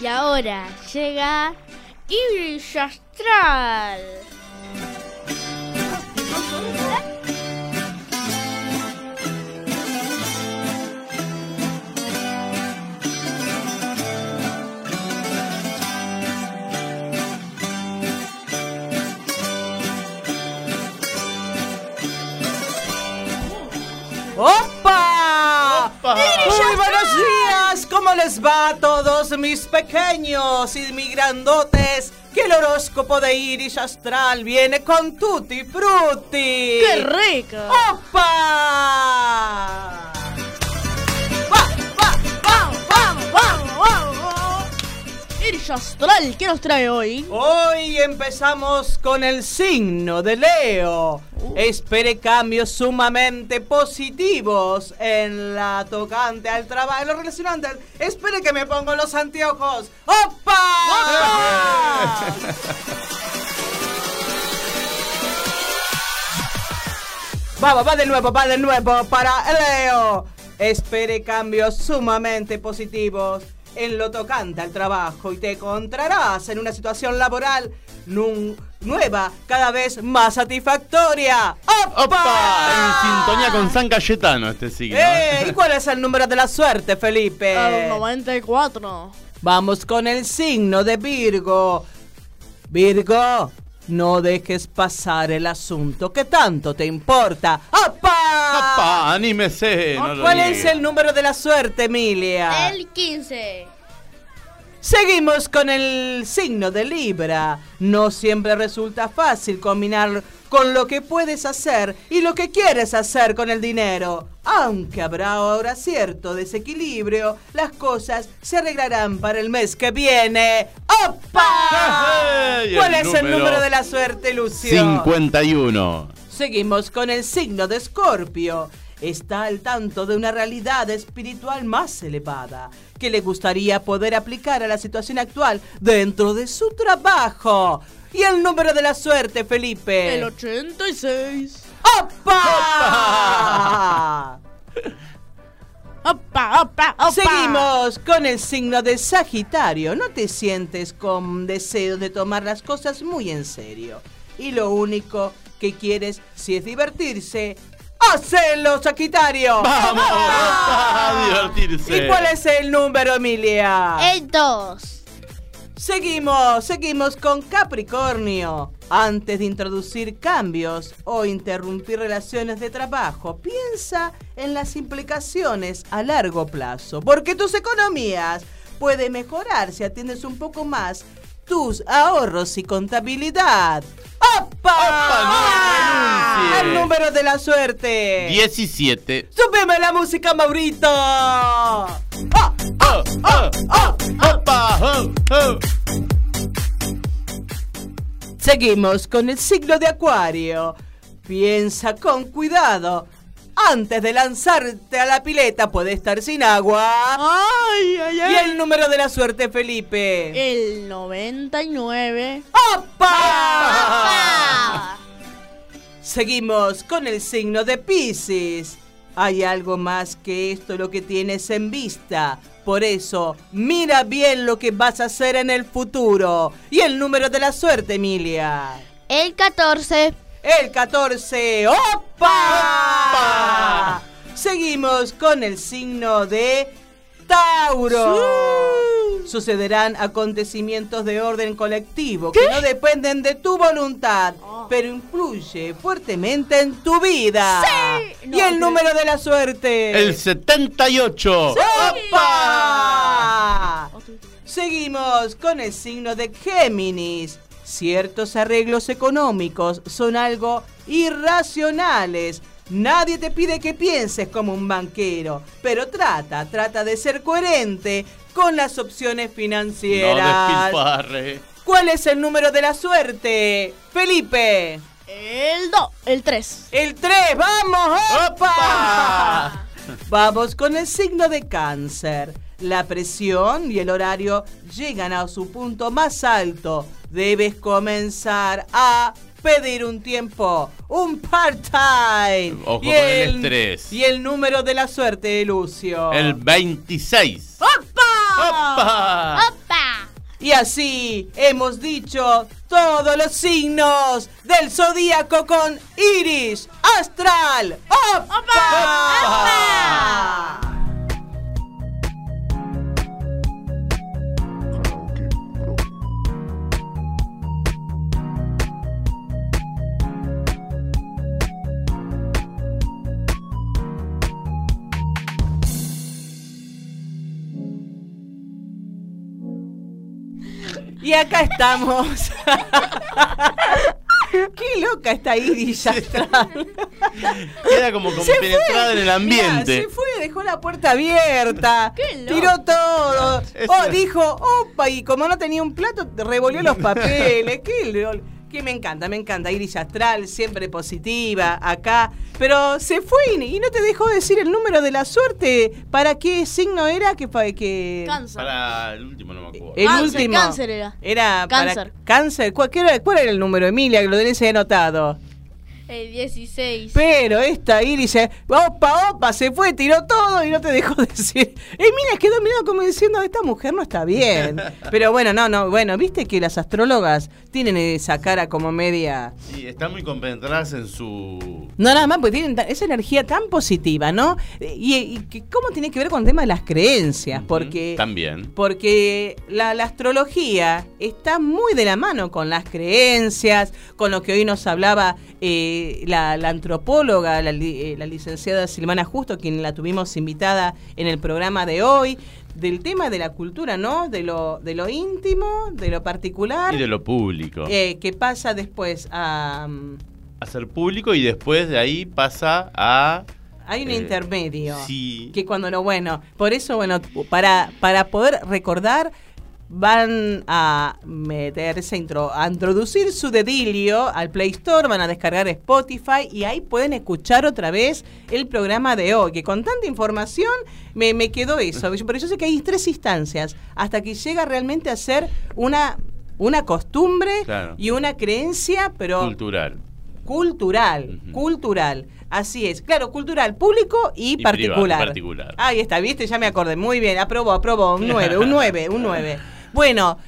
Y ahora llega Iris Astral. ¿Cómo les va a todos mis pequeños y mis grandotes? Que el horóscopo de Iris Astral viene con tutti frutti. ¡Qué rico! ¡Opa! Tirilla Astral, ¿qué nos trae hoy? Hoy empezamos con el signo de Leo. Espere cambios sumamente positivos en la tocante al trabajo, en lo relacionante. al- Espere que me pongo los anteojos. ¡Opa! Vamos, va de nuevo, va de nuevo para Leo. Espere cambios sumamente positivos en lo tocante al trabajo y te encontrarás en una situación laboral nueva, cada vez más satisfactoria. ¡Opa! En sintonía con San Cayetano este signo. ¡Eh! ¿Y cuál es el número de la suerte, Felipe? El 94. Vamos con el signo de Virgo. Virgo, no dejes pasar el asunto que tanto te importa. ¡Opa! ¡Opa! ¡Anímese! no lo ¿Cuál niegue. es el número de la suerte, Emilia? El 15. Seguimos con el signo de Libra. No siempre resulta fácil combinar con lo que puedes hacer y lo que quieres hacer con el dinero. Aunque habrá ahora cierto desequilibrio, las cosas se arreglarán para el mes que viene. ¡Opa! ¿Cuál El es el número- número de la suerte, Lucio? 51. Seguimos con el signo de Escorpio. Está al tanto de una realidad espiritual más elevada que le gustaría poder aplicar a la situación actual dentro de su trabajo. Y el número de la suerte, Felipe. El 86. ¡Opa! ¡Opa, opa, opa! Seguimos con el signo de Sagitario. No te sientes con deseo de tomar las cosas muy en serio. Y lo único que quieres, si es divertirse, ¡hacelo, Sagitario! ¡Vamos! A divertirse. ¿Y cuál es el número, Emilia? El 2. Seguimos, seguimos con Capricornio. Antes de introducir cambios o interrumpir relaciones de trabajo, piensa en las implicaciones a largo plazo, porque tus economías pueden mejorar si atiendes un poco más tus ahorros y contabilidad. ¡Opa! renuncie! El número de la suerte. 17. ¡Súbeme la música, Maurito! ¡Ah! ¡Oh, oh, oh! ¡Opa! ¡Oh, oh! Seguimos con el signo de Acuario. Piensa con cuidado. Antes de lanzarte a la pileta puede estar sin agua. ¡Ay, ay, ay! Y el número de la suerte, Felipe. El 99. ¡Opa! Seguimos con el signo de Pisces. Hay algo más que esto lo que tienes en vista. Por eso, mira bien lo que vas a hacer en el futuro. Y el número de la suerte, Emilia. El 14. El 14. ¡Opa! Seguimos con el signo de Tauro. Sucederán acontecimientos de orden colectivo que no dependen de tu voluntad, pero influye fuertemente en tu vida. Sí. y No, el número de la suerte. El 78. ¡Opa! Seguimos con el signo de Géminis. Ciertos arreglos económicos son algo irracionales. Nadie te pide que pienses como un banquero, pero trata, trata de ser coherente con las opciones No financieras. despilfarre. ¿Cuál es el número de la suerte? Felipe. El 2. El 3. El 3, vamos, opa. Vamos con el signo de cáncer. La presión y el horario llegan a su punto más alto. Debes comenzar a pedir un tiempo, un part-time. Ojo Y con el estrés. Y el número de la suerte, Lucio. El 26. ¡Opa! ¡Opa! ¡Opa! Y así hemos dicho todos los signos del zodíaco con Iris Astral. ¡Opa! Y acá estamos. Qué loca está Iris Astral. Queda como compenetrada fue. en el ambiente. Mirá, se fue dejó la puerta abierta. Tiró todo. Oh, dijo, opa, y como no tenía un plato, revolvió los papeles. Qué lol. Que me encanta, me encanta. Iris Astral, siempre positiva, acá. Pero se fue y, no te dejó decir el número de la suerte. ¿Para qué signo era? Que, que... Cáncer. Para el último no me acuerdo. El Cáncer, último. cáncer era. Era Cáncer. para cáncer. ¿Cuál, era, cuál era el número, Emilia? Que lo tenés ahí anotado. El 16. Pero esta Iris, opa, opa, se fue, tiró todo y no te dejó decir. Emilia quedó mirando como diciendo, esta mujer no está bien. Pero bueno, no, no, bueno, viste que las astrólogas tienen esa cara como media... Sí, están muy concentradas en su. No, nada más, porque tienen esa energía tan positiva, ¿no? Y, y cómo tiene que ver con el tema de las creencias, porque... También. Porque la, la astrología está muy de la mano con las creencias, con lo que hoy nos hablaba eh, la, la antropóloga, la, eh, la licenciada Silvana Justo, quien la tuvimos invitada en el programa de hoy, del tema de la cultura, ¿no? De lo, de lo íntimo, de lo particular, Y de lo público. eh, que pasa después a... mm, A ser público y después de ahí pasa a. Hay un Eh, intermedio. sí. Que cuando no, bueno, por eso, bueno, para, para poder recordar, van a meterse, a, intro- a introducir su dedilio al Play Store, van a descargar Spotify y ahí pueden escuchar otra vez el programa de hoy, que con tanta información me, me quedó eso. Pero yo sé que hay tres instancias hasta que llega realmente a ser una, una costumbre Claro. y una creencia, pero Cultural. cultural, cultural. Así es, claro, cultural, público y, Y privado, particular. particular. Ahí está, viste, ya me acordé. Muy bien, aprobó, aprobó. Un 9, un 9, un 9. Bueno,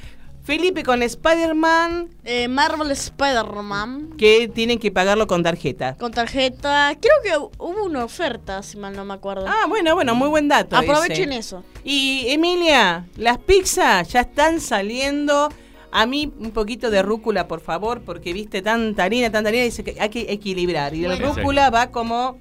Felipe con Spider-Man. Eh, Marvel Spider-Man. Que tienen que pagarlo con tarjeta. Con tarjeta. Creo que hubo una oferta, si mal no me acuerdo. Ah, bueno, bueno, muy buen dato. Aprovechen ese. eso. Y Emilia, las pizzas ya están saliendo. A mí un poquito de rúcula, por favor, porque viste tanta harina, tanta harina, dice que hay que equilibrar. Y la Bueno. rúcula va como,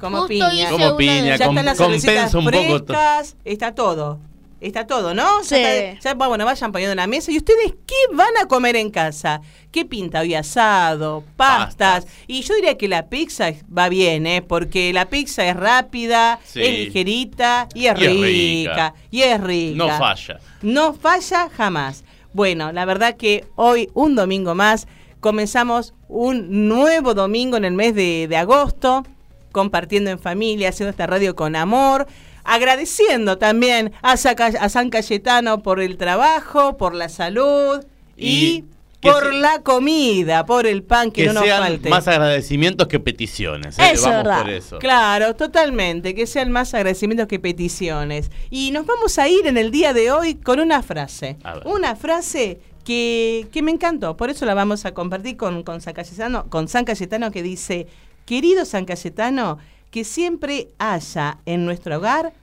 como Justo piña. Como piña, ya están las cervecitas compensa un poco to- frescas, está todo. Está todo, ¿no? Sí. Ya está- ya, bueno, vayan poniendo en la mesa. ¿Y ustedes qué van a comer en casa? ¿Qué pinta hoy? Asado, pastas. Y yo diría que la pizza va bien, ¿eh? Porque la pizza es rápida, Sí. es ligerita y es Y es rica. rica. Y es rica. No falla. No falla jamás. Bueno, la verdad que hoy, un domingo más, comenzamos un nuevo domingo en el mes de, de agosto, compartiendo en familia, haciendo esta radio con amor, agradeciendo también a, Saca- a San Cayetano por el trabajo, por la salud y, por se- la comida, por el pan que, Que no nos sean falte. más agradecimientos que peticiones. ¿eh? Eso es Vamos verdad. por eso. Claro, totalmente, que sean más agradecimientos que peticiones. Y nos vamos a ir en el día de hoy con una frase. A ver. Una frase que, que me encantó, por eso la vamos a compartir con, con, San Cayetano, con San Cayetano que dice, querido San Cayetano, que siempre haya en nuestro hogar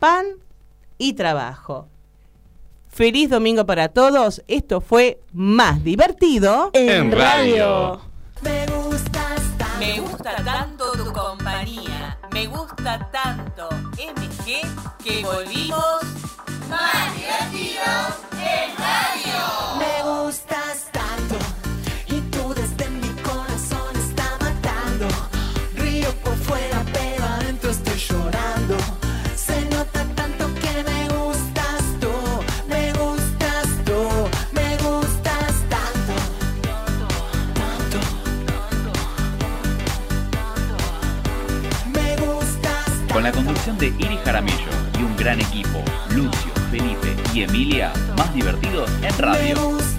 pan y trabajo. Feliz domingo para todos. Esto fue más divertido En radio. Me gustas tanto. Me gusta tanto tu compañía. Me gusta tanto MG que volvimos. Más divertidos en radio. Me gustas la conducción de Iris Jaramillo y un gran equipo, Lucio, Felipe y Emilia, más divertidos en radio.